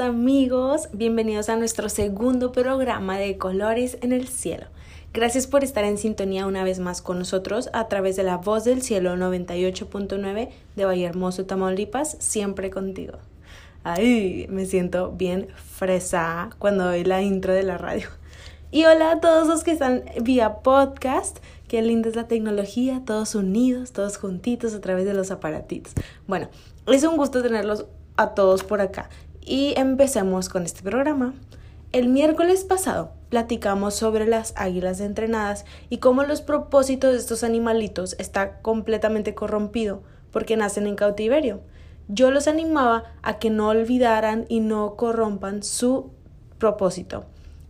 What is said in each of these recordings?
amigos, bienvenidos a nuestro segundo programa de Colores en el Cielo. Gracias por estar en sintonía una vez más con nosotros a través de la voz del cielo 98.9 de Vallehermoso, Tamaulipas, siempre contigo. Ay, me siento bien fresa cuando doy la intro de la radio. Y hola a todos los que están vía podcast. Qué linda es la tecnología, todos unidos, todos juntitos a través de los aparatitos. Bueno, es un gusto tenerlos a todos por acá. Y empecemos con este programa. El miércoles pasado platicamos sobre las águilas entrenadas y cómo los propósitos de estos animalitos está completamente corrompido porque nacen en cautiverio. Yo los animaba a que no olvidaran y no corrompan su propósito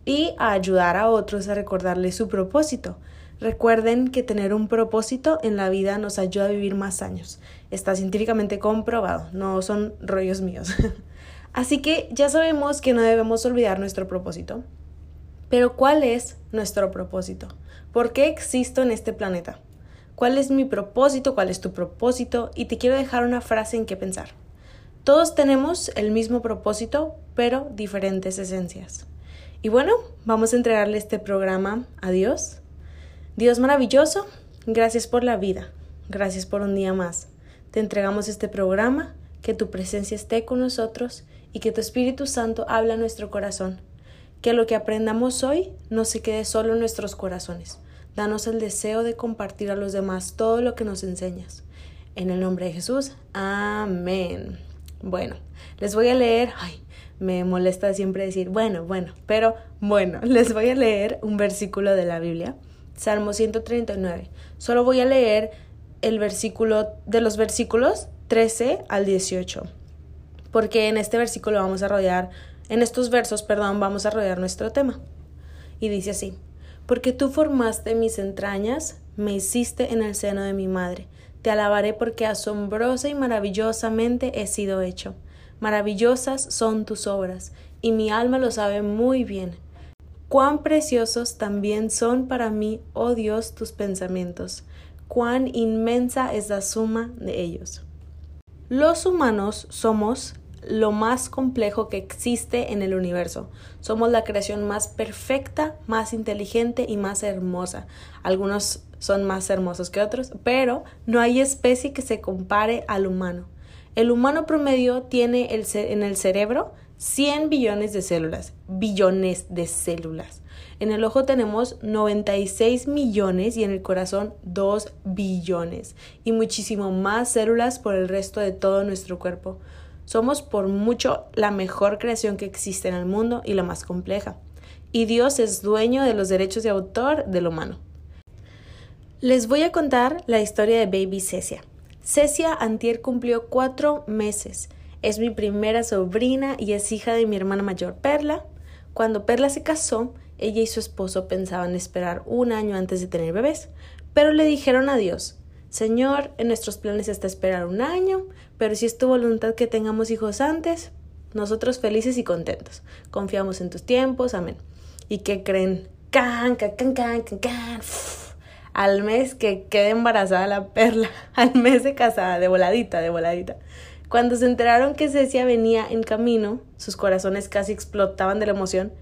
y a ayudar a otros a recordarles su propósito. Recuerden que tener un propósito en la vida nos ayuda a vivir más años. Está científicamente comprobado, no son rollos míos. Así que ya sabemos que no debemos olvidar nuestro propósito. Pero ¿cuál es nuestro propósito? ¿Por qué existo en este planeta? ¿Cuál es mi propósito? ¿Cuál es tu propósito? Y te quiero dejar una frase en que pensar. Todos tenemos el mismo propósito, pero diferentes esencias. Y bueno, vamos a entregarle este programa a Dios. Dios maravilloso, gracias por la vida, gracias por un día más. Te entregamos este programa, que tu presencia esté con nosotros y que tu Espíritu Santo hable a nuestro corazón. Que lo que aprendamos hoy no se quede solo en nuestros corazones. Danos el deseo de compartir a los demás todo lo que nos enseñas. En el nombre de Jesús, amén. Bueno, les voy a leer, ay, me molesta siempre decir, bueno, bueno, pero bueno, les voy a leer un versículo de la Biblia, Salmo 139. Solo voy a leer el versículo de los versículos 13 al 18, porque en este versículo vamos a rodear, en estos versos, perdón, vamos a rodear nuestro tema. Y dice así, porque tú formaste mis entrañas, me hiciste en el seno de mi madre. Te alabaré porque asombrosa y maravillosamente he sido hecho. Maravillosas son tus obras, y mi alma lo sabe muy bien. Cuán preciosos también son para mí, oh Dios, tus pensamientos cuán inmensa es la suma de ellos. Los humanos somos lo más complejo que existe en el universo. Somos la creación más perfecta, más inteligente y más hermosa. Algunos son más hermosos que otros, pero no hay especie que se compare al humano. El humano promedio tiene en el cerebro 100 billones de células, billones de células. En el ojo tenemos 96 millones y en el corazón 2 billones y muchísimo más células por el resto de todo nuestro cuerpo. Somos por mucho la mejor creación que existe en el mundo y la más compleja. Y Dios es dueño de los derechos de autor del humano. Les voy a contar la historia de Baby Cecia. Cecia Antier cumplió cuatro meses. Es mi primera sobrina y es hija de mi hermana mayor Perla. Cuando Perla se casó, ella y su esposo pensaban esperar un año antes de tener bebés, pero le dijeron a Dios, Señor, en nuestros planes está esperar un año, pero si es tu voluntad que tengamos hijos antes, nosotros felices y contentos. Confiamos en tus tiempos, amén. ¿Y qué creen? Can, can, can, can, can, can. Al mes que quede embarazada la perla, al mes de casada, de voladita, de voladita. Cuando se enteraron que Cecia venía en camino, sus corazones casi explotaban de la emoción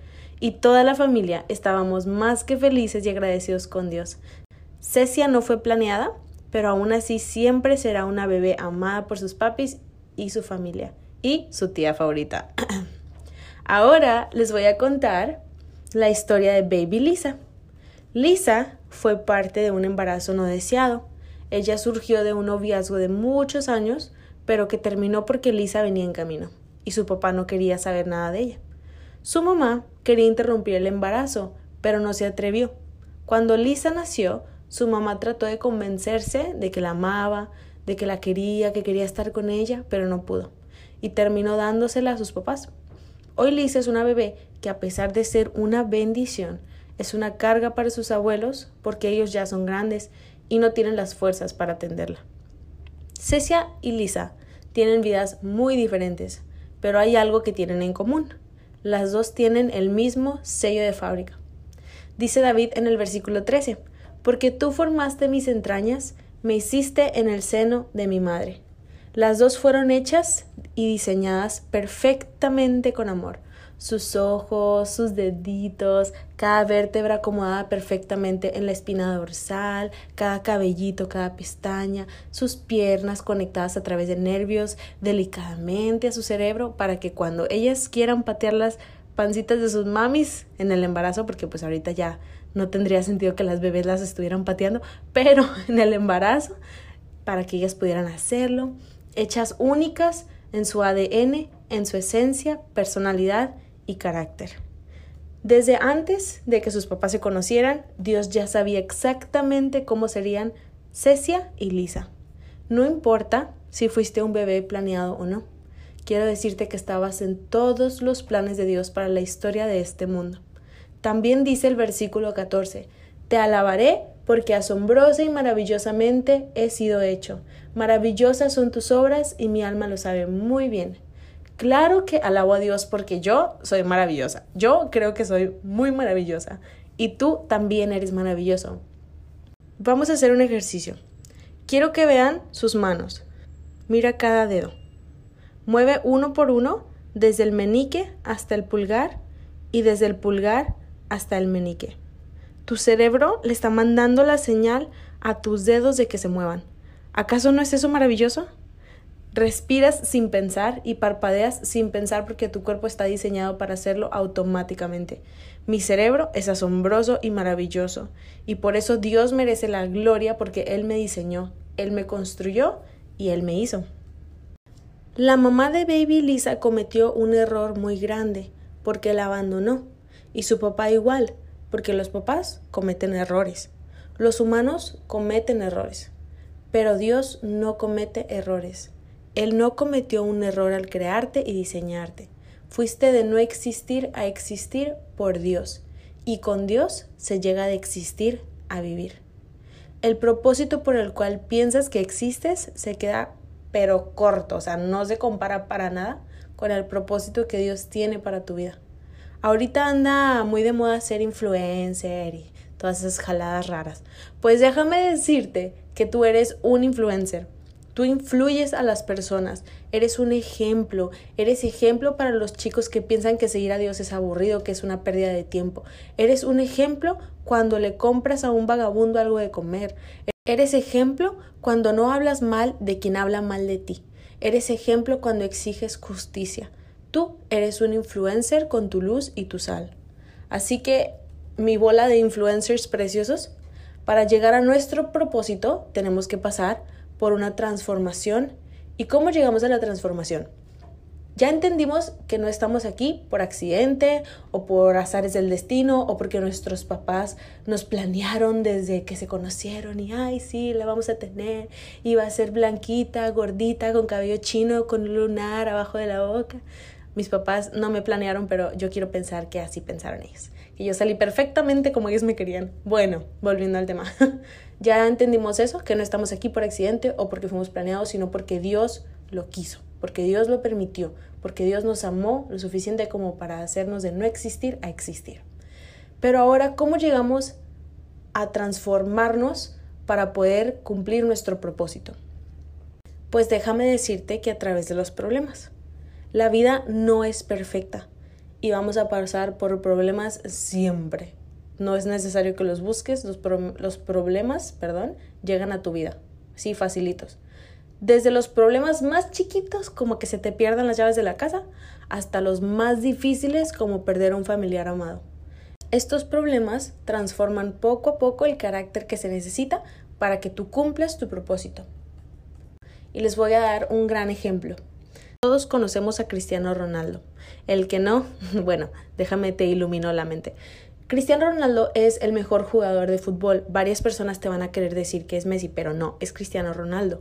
y toda la familia estábamos más que felices y agradecidos con Dios. Cecia no fue planeada, pero aún así siempre será una bebé amada por sus papis y su familia y su tía favorita. Ahora les voy a contar la historia de Baby Lisa. Lisa fue parte de un embarazo no deseado. Ella surgió de un noviazgo de muchos años, pero que terminó porque Lisa venía en camino y su papá no quería saber nada de ella. Su mamá quería interrumpir el embarazo, pero no se atrevió. Cuando Lisa nació, su mamá trató de convencerse de que la amaba, de que la quería, que quería estar con ella, pero no pudo, y terminó dándosela a sus papás. Hoy Lisa es una bebé que a pesar de ser una bendición, es una carga para sus abuelos porque ellos ya son grandes y no tienen las fuerzas para atenderla. Cecia y Lisa tienen vidas muy diferentes, pero hay algo que tienen en común las dos tienen el mismo sello de fábrica. Dice David en el versículo 13, porque tú formaste mis entrañas, me hiciste en el seno de mi madre. Las dos fueron hechas y diseñadas perfectamente con amor. Sus ojos, sus deditos, cada vértebra acomodada perfectamente en la espina dorsal, cada cabellito, cada pestaña, sus piernas conectadas a través de nervios delicadamente a su cerebro para que cuando ellas quieran patear las pancitas de sus mamis en el embarazo, porque pues ahorita ya no tendría sentido que las bebés las estuvieran pateando, pero en el embarazo, para que ellas pudieran hacerlo, hechas únicas en su ADN, en su esencia, personalidad y carácter. Desde antes de que sus papás se conocieran, Dios ya sabía exactamente cómo serían Cecia y Lisa. No importa si fuiste un bebé planeado o no. Quiero decirte que estabas en todos los planes de Dios para la historia de este mundo. También dice el versículo 14, Te alabaré porque asombrosa y maravillosamente he sido hecho. Maravillosas son tus obras y mi alma lo sabe muy bien. Claro que alabo a Dios porque yo soy maravillosa. Yo creo que soy muy maravillosa. Y tú también eres maravilloso. Vamos a hacer un ejercicio. Quiero que vean sus manos. Mira cada dedo. Mueve uno por uno desde el menique hasta el pulgar y desde el pulgar hasta el menique. Tu cerebro le está mandando la señal a tus dedos de que se muevan. ¿Acaso no es eso maravilloso? Respiras sin pensar y parpadeas sin pensar porque tu cuerpo está diseñado para hacerlo automáticamente. Mi cerebro es asombroso y maravilloso, y por eso Dios merece la gloria porque Él me diseñó, Él me construyó y Él me hizo. La mamá de Baby Lisa cometió un error muy grande porque la abandonó, y su papá igual, porque los papás cometen errores. Los humanos cometen errores, pero Dios no comete errores. Él no cometió un error al crearte y diseñarte. Fuiste de no existir a existir por Dios. Y con Dios se llega de existir a vivir. El propósito por el cual piensas que existes se queda pero corto, o sea, no se compara para nada con el propósito que Dios tiene para tu vida. Ahorita anda muy de moda ser influencer y todas esas jaladas raras. Pues déjame decirte que tú eres un influencer, Tú influyes a las personas, eres un ejemplo, eres ejemplo para los chicos que piensan que seguir a Dios es aburrido, que es una pérdida de tiempo. Eres un ejemplo cuando le compras a un vagabundo algo de comer. Eres ejemplo cuando no hablas mal de quien habla mal de ti. Eres ejemplo cuando exiges justicia. Tú eres un influencer con tu luz y tu sal. Así que mi bola de influencers preciosos, para llegar a nuestro propósito tenemos que pasar por una transformación. ¿Y cómo llegamos a la transformación? Ya entendimos que no estamos aquí por accidente o por azares del destino o porque nuestros papás nos planearon desde que se conocieron y ay sí, la vamos a tener y va a ser blanquita, gordita, con cabello chino, con un lunar abajo de la boca. Mis papás no me planearon, pero yo quiero pensar que así pensaron ellos. Que yo salí perfectamente como ellos me querían. Bueno, volviendo al tema. Ya entendimos eso, que no estamos aquí por accidente o porque fuimos planeados, sino porque Dios lo quiso, porque Dios lo permitió, porque Dios nos amó lo suficiente como para hacernos de no existir a existir. Pero ahora, ¿cómo llegamos a transformarnos para poder cumplir nuestro propósito? Pues déjame decirte que a través de los problemas. La vida no es perfecta y vamos a pasar por problemas siempre. No es necesario que los busques, los, problemas, perdón, llegan a tu vida. Sí, facilitos. Desde los problemas más chiquitos, como que se te pierdan las llaves de la casa, hasta los más difíciles, como perder a un familiar amado. Estos problemas transforman poco a poco el carácter que se necesita para que tú cumplas tu propósito. Y les voy a dar un gran ejemplo. Todos conocemos a Cristiano Ronaldo. El que no, bueno, déjame te ilumino la mente. Cristiano Ronaldo es el mejor jugador de fútbol. Varias personas te van a querer decir que es Messi, pero no, es Cristiano Ronaldo.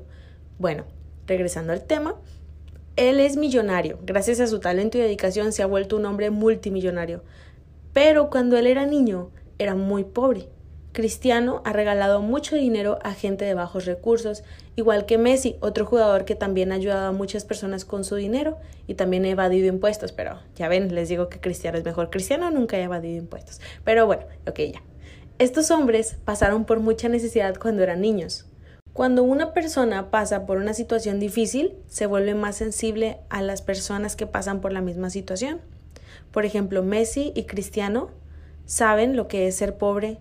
Bueno, regresando al tema, él es millonario. Gracias a su talento y dedicación se ha vuelto un hombre multimillonario. Pero cuando él era niño, era muy pobre. Cristiano ha regalado mucho dinero a gente de bajos recursos, igual que Messi, otro jugador que también ha ayudado a muchas personas con su dinero y también ha evadido impuestos, pero ya ven, les digo que Cristiano es mejor. Cristiano nunca ha evadido impuestos. Pero bueno, ok, ya. Estos hombres pasaron por mucha necesidad cuando eran niños. Cuando una persona pasa por una situación difícil, se vuelve más sensible a las personas que pasan por la misma situación. Por ejemplo, Messi y Cristiano saben lo que es ser pobre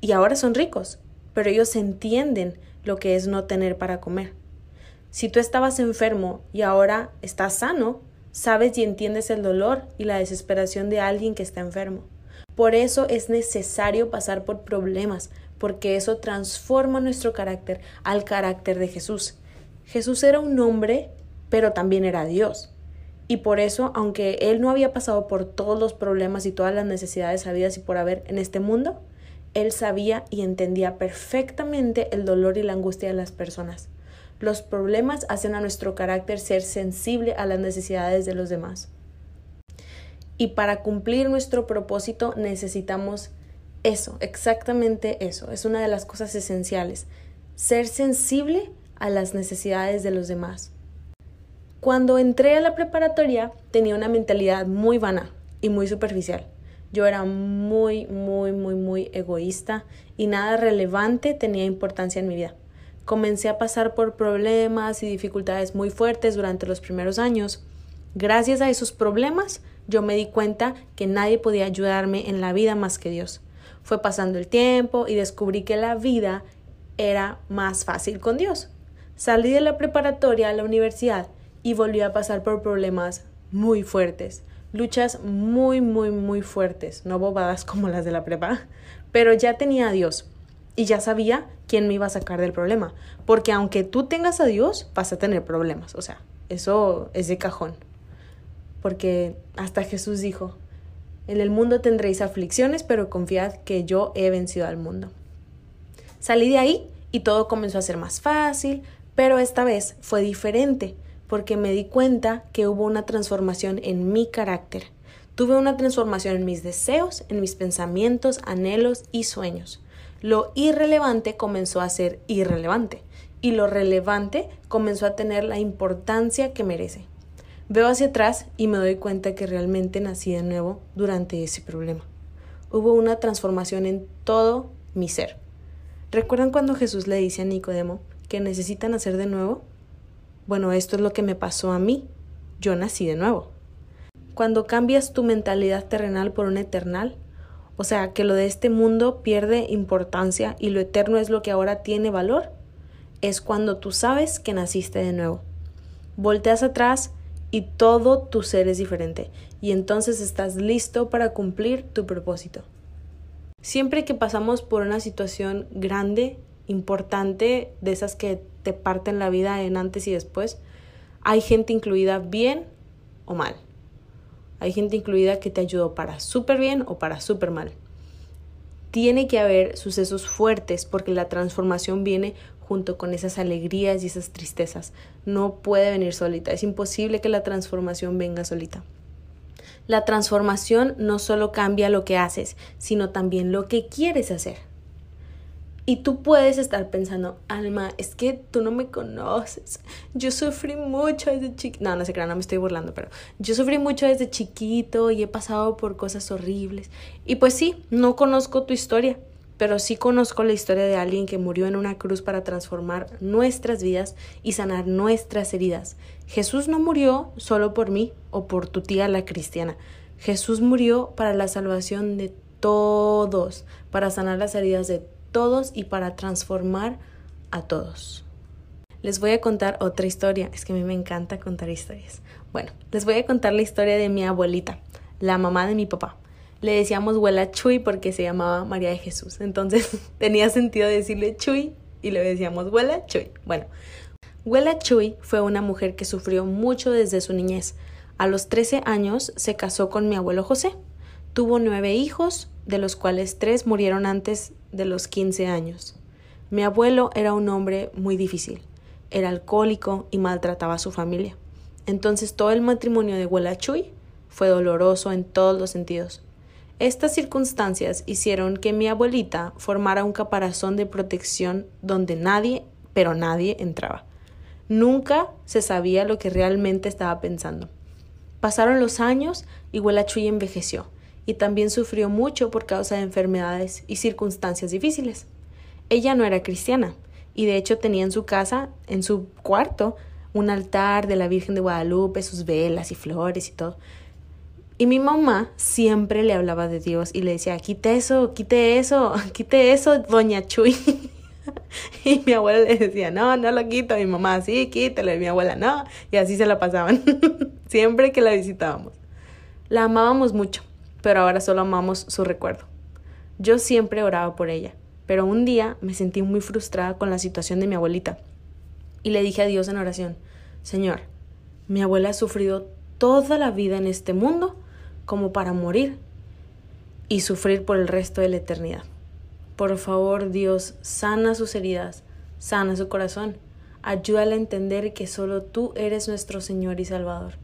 y ahora son ricos, pero ellos entienden lo que es no tener para comer. Si tú estabas enfermo y ahora estás sano, sabes y entiendes el dolor y la desesperación de alguien que está enfermo. Por eso es necesario pasar por problemas, porque eso transforma nuestro carácter al carácter de Jesús. Jesús era un hombre, pero también era Dios. Y por eso, aunque él no había pasado por todos los problemas y todas las necesidades habidas y por haber en este mundo, él sabía y entendía perfectamente el dolor y la angustia de las personas. Los problemas hacen a nuestro carácter ser sensible a las necesidades de los demás. Y para cumplir nuestro propósito necesitamos eso, exactamente eso. Es una de las cosas esenciales. Ser sensible a las necesidades de los demás. Cuando entré a la preparatoria tenía una mentalidad muy vana y muy superficial. Yo era muy, muy, muy, muy egoísta y nada relevante tenía importancia en mi vida. Comencé a pasar por problemas y dificultades muy fuertes durante los primeros años. Gracias a esos problemas, yo me di cuenta que nadie podía ayudarme en la vida más que Dios. Fue pasando el tiempo y descubrí que la vida era más fácil con Dios. Salí de la preparatoria a la universidad y volví a pasar por problemas muy fuertes, luchas muy, muy, muy fuertes, no bobadas como las de la prepa, pero ya tenía a Dios y ya sabía quién me iba a sacar del problema, porque aunque tú tengas a Dios, vas a tener problemas, o sea, eso es de cajón, porque hasta Jesús dijo, en el mundo tendréis aflicciones, pero confiad que yo he vencido al mundo. Salí de ahí y todo comenzó a ser más fácil, pero esta vez fue diferente, porque me di cuenta que hubo una transformación en mi carácter. Tuve una transformación en mis deseos, en mis pensamientos, anhelos y sueños. Lo irrelevante comenzó a ser irrelevante y lo relevante comenzó a tener la importancia que merece. Veo hacia atrás y me doy cuenta que realmente nací de nuevo durante ese problema. Hubo una transformación en todo mi ser. ¿Recuerdan cuando Jesús le dice a Nicodemo que necesita nacer de nuevo? Bueno, esto es lo que me pasó a mí. Yo nací de nuevo. Cuando cambias tu mentalidad terrenal por una eternal, o sea, que lo de este mundo pierde importancia y lo eterno es lo que ahora tiene valor, es cuando tú sabes que naciste de nuevo. Volteas atrás y todo tu ser es diferente y entonces estás listo para cumplir tu propósito. Siempre que pasamos por una situación grande, importante, de esas que te parten la vida en antes y después, hay gente incluida bien o mal. Hay gente incluida que te ayudó para súper bien o para súper mal. Tiene que haber sucesos fuertes porque la transformación viene junto con esas alegrías y esas tristezas. No puede venir solita. Es imposible que la transformación venga solita. La transformación no solo cambia lo que haces, sino también lo que quieres hacer. Y tú puedes estar pensando, Alma, es que tú no me conoces. Yo sufrí mucho desde chiquito. No, no sé no me estoy burlando, pero yo sufrí mucho desde chiquito y he pasado por cosas horribles. Y pues sí, no conozco tu historia, pero sí conozco la historia de alguien que murió en una cruz para transformar nuestras vidas y sanar nuestras heridas. Jesús no murió solo por mí o por tu tía la cristiana. Jesús murió para la salvación de todos, para sanar las heridas de y para transformar a todos. Les voy a contar otra historia, es que a mí me encanta contar historias. Bueno, les voy a contar la historia de mi abuelita, la mamá de mi papá le decíamos huela Chuy porque se llamaba María de Jesús. Entonces tenía sentido decirle Chuy y le decíamos huela Chuy. Bueno, huela Chuy fue una mujer que sufrió mucho desde su niñez. A los 13 años se casó con mi abuelo José. Tuvo nueve hijos, de los cuales tres murieron antes de los 15 años. Mi abuelo era un hombre muy difícil. Era alcohólico y maltrataba a su familia. Entonces todo el matrimonio de Huela Chuy fue doloroso en todos los sentidos. Estas circunstancias hicieron que mi abuelita formara un caparazón de protección donde nadie, pero nadie entraba. Nunca se sabía lo que realmente estaba pensando. Pasaron los años y Chuy envejeció y también sufrió mucho por causa de enfermedades y circunstancias difíciles. Ella no era cristiana y de hecho tenía en su casa, en su cuarto, un altar de la Virgen de Guadalupe, sus velas y flores y todo. Y mi mamá siempre le hablaba de Dios y le decía, quite eso, quite eso, quite eso, doña Chuy. y mi abuela le decía, no, no lo quito. Mi mamá, sí, quítelo. Y mi abuela, no. Y así se la pasaban, siempre que la visitábamos. La amábamos mucho, pero ahora solo amamos su recuerdo. Yo siempre oraba por ella, pero un día me sentí muy frustrada con la situación de mi abuelita. Y le dije a Dios en oración, Señor, mi abuela ha sufrido toda la vida en este mundo como para morir y sufrir por el resto de la eternidad. Por favor, Dios, sana sus heridas, sana su corazón. Ayúdale a entender que solo tú eres nuestro Señor y Salvador.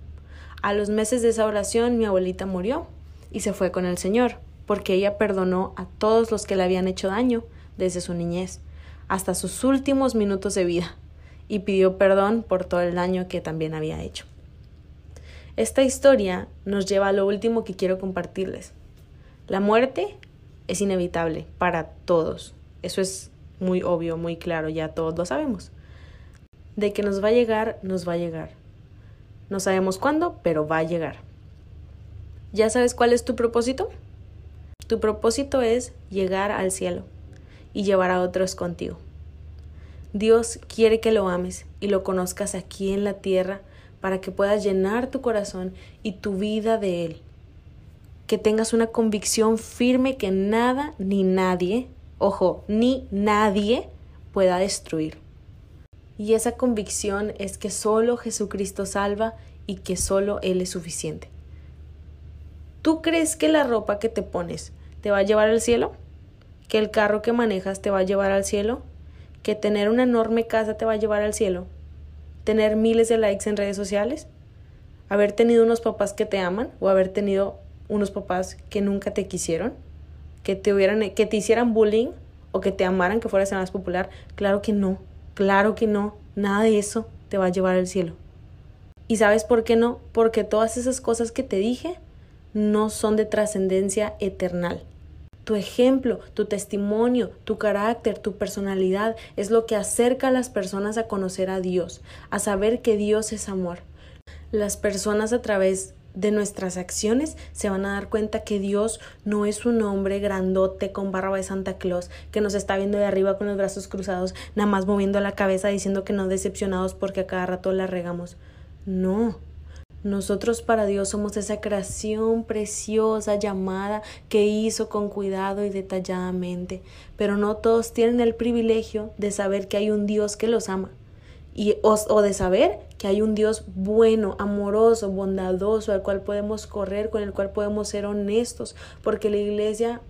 A los meses de esa oración mi abuelita murió y se fue con el Señor, porque ella perdonó a todos los que le habían hecho daño desde su niñez hasta sus últimos minutos de vida y pidió perdón por todo el daño que también había hecho. Esta historia nos lleva a lo último que quiero compartirles. La muerte es inevitable para todos. Eso es muy obvio, muy claro, ya todos lo sabemos. De que nos va a llegar, nos va a llegar. No sabemos cuándo, pero va a llegar. ¿Ya sabes cuál es tu propósito? Tu propósito es llegar al cielo y llevar a otros contigo. Dios quiere que lo ames y lo conozcas aquí en la tierra para que puedas llenar tu corazón y tu vida de Él que tengas una convicción firme que nada ni nadie, ojo, ni nadie pueda destruir. Y esa convicción es que solo Jesucristo salva y que solo Él es suficiente. ¿Tú crees que la ropa que te pones te va a llevar al cielo? ¿Que el carro que manejas te va a llevar al cielo? ¿Que tener una enorme casa te va a llevar al cielo? ¿Tener miles de likes en redes sociales? ¿Haber tenido unos papás que te aman o haber tenido unos papás que nunca te quisieron, que te hubieran, que te hicieran bullying o que te amaran, que fueras el más popular. Claro que no, claro que no, nada de eso te va a llevar al cielo. ¿Y sabes por qué no? Porque todas esas cosas que te dije no son de trascendencia eternal. Tu ejemplo, tu testimonio, tu carácter, tu personalidad es lo que acerca a las personas a conocer a Dios, a saber que Dios es amor. Las personas a través de nuestras acciones se van a dar cuenta que Dios no es un hombre grandote con barba de Santa Claus que nos está viendo de arriba con los brazos cruzados, nada más moviendo la cabeza diciendo que no decepcionados porque a cada rato la regamos. No. Nosotros para Dios somos esa creación preciosa llamada que hizo con cuidado y detalladamente, pero no todos tienen el privilegio de saber que hay un Dios que los ama. Y, o, de saber que hay un Dios bueno, amoroso, bondadoso, al cual podemos correr, con el cual podemos ser honestos, porque la iglesia,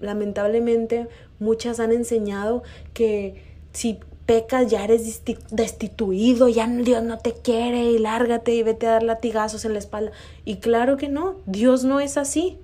lamentablemente, muchas han enseñado que si pecas ya eres destituido, ya Dios no te quiere y lárgate y vete a dar latigazos en la espalda. Y claro que no, Dios no es así.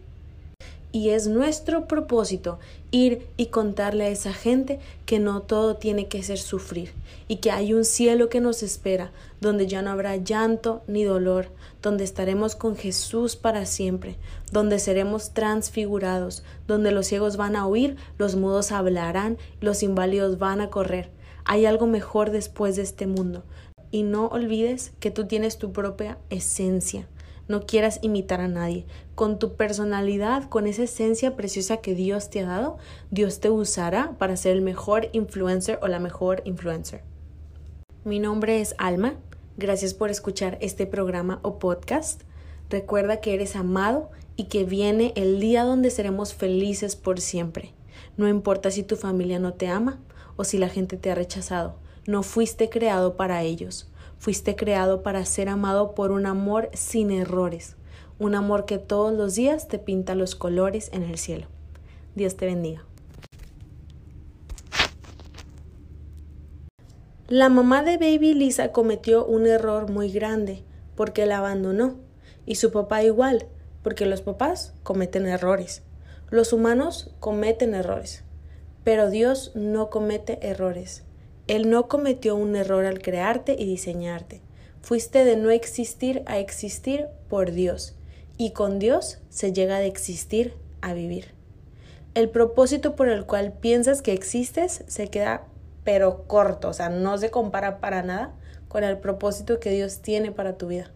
Y es nuestro propósito ir y contarle a esa gente que no todo tiene que ser sufrir y que hay un cielo que nos espera, donde ya no habrá llanto ni dolor, donde estaremos con Jesús para siempre, donde seremos transfigurados, donde los ciegos van a oír, los mudos hablarán, los inválidos van a correr. Hay algo mejor después de este mundo. Y no olvides que tú tienes tu propia esencia no quieras imitar a nadie. Con tu personalidad, con esa esencia preciosa que Dios te ha dado, Dios te usará para ser el mejor influencer o la mejor influencer. Mi nombre es Alma. Gracias por escuchar este programa o podcast. Recuerda que eres amado y que viene el día donde seremos felices por siempre. No importa si tu familia no te ama o si la gente te ha rechazado. No fuiste creado para ellos. Fuiste creado para ser amado por un amor sin errores, un amor que todos los días te pinta los colores en el cielo. Dios te bendiga. La mamá de Baby Lisa cometió un error muy grande porque la abandonó y su papá igual, porque los papás cometen errores. Los humanos cometen errores, pero Dios no comete errores. Él no cometió un error al crearte y diseñarte. Fuiste de no existir a existir por Dios. Y con Dios se llega de existir a vivir. El propósito por el cual piensas que existes se queda pero corto, o sea, no se compara para nada con el propósito que Dios tiene para tu vida.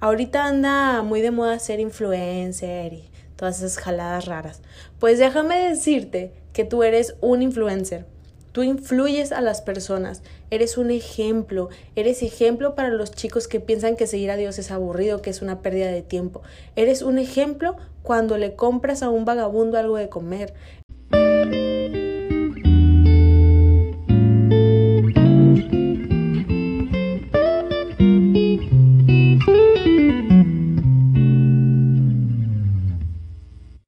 Ahorita anda muy de moda ser influencer y todas esas jaladas raras. Pues déjame decirte que tú eres un influencer. Tú influyes a las personas, eres un ejemplo, eres ejemplo para los chicos que piensan que seguir a Dios es aburrido, que es una pérdida de tiempo. Eres un ejemplo cuando le compras a un vagabundo algo de comer.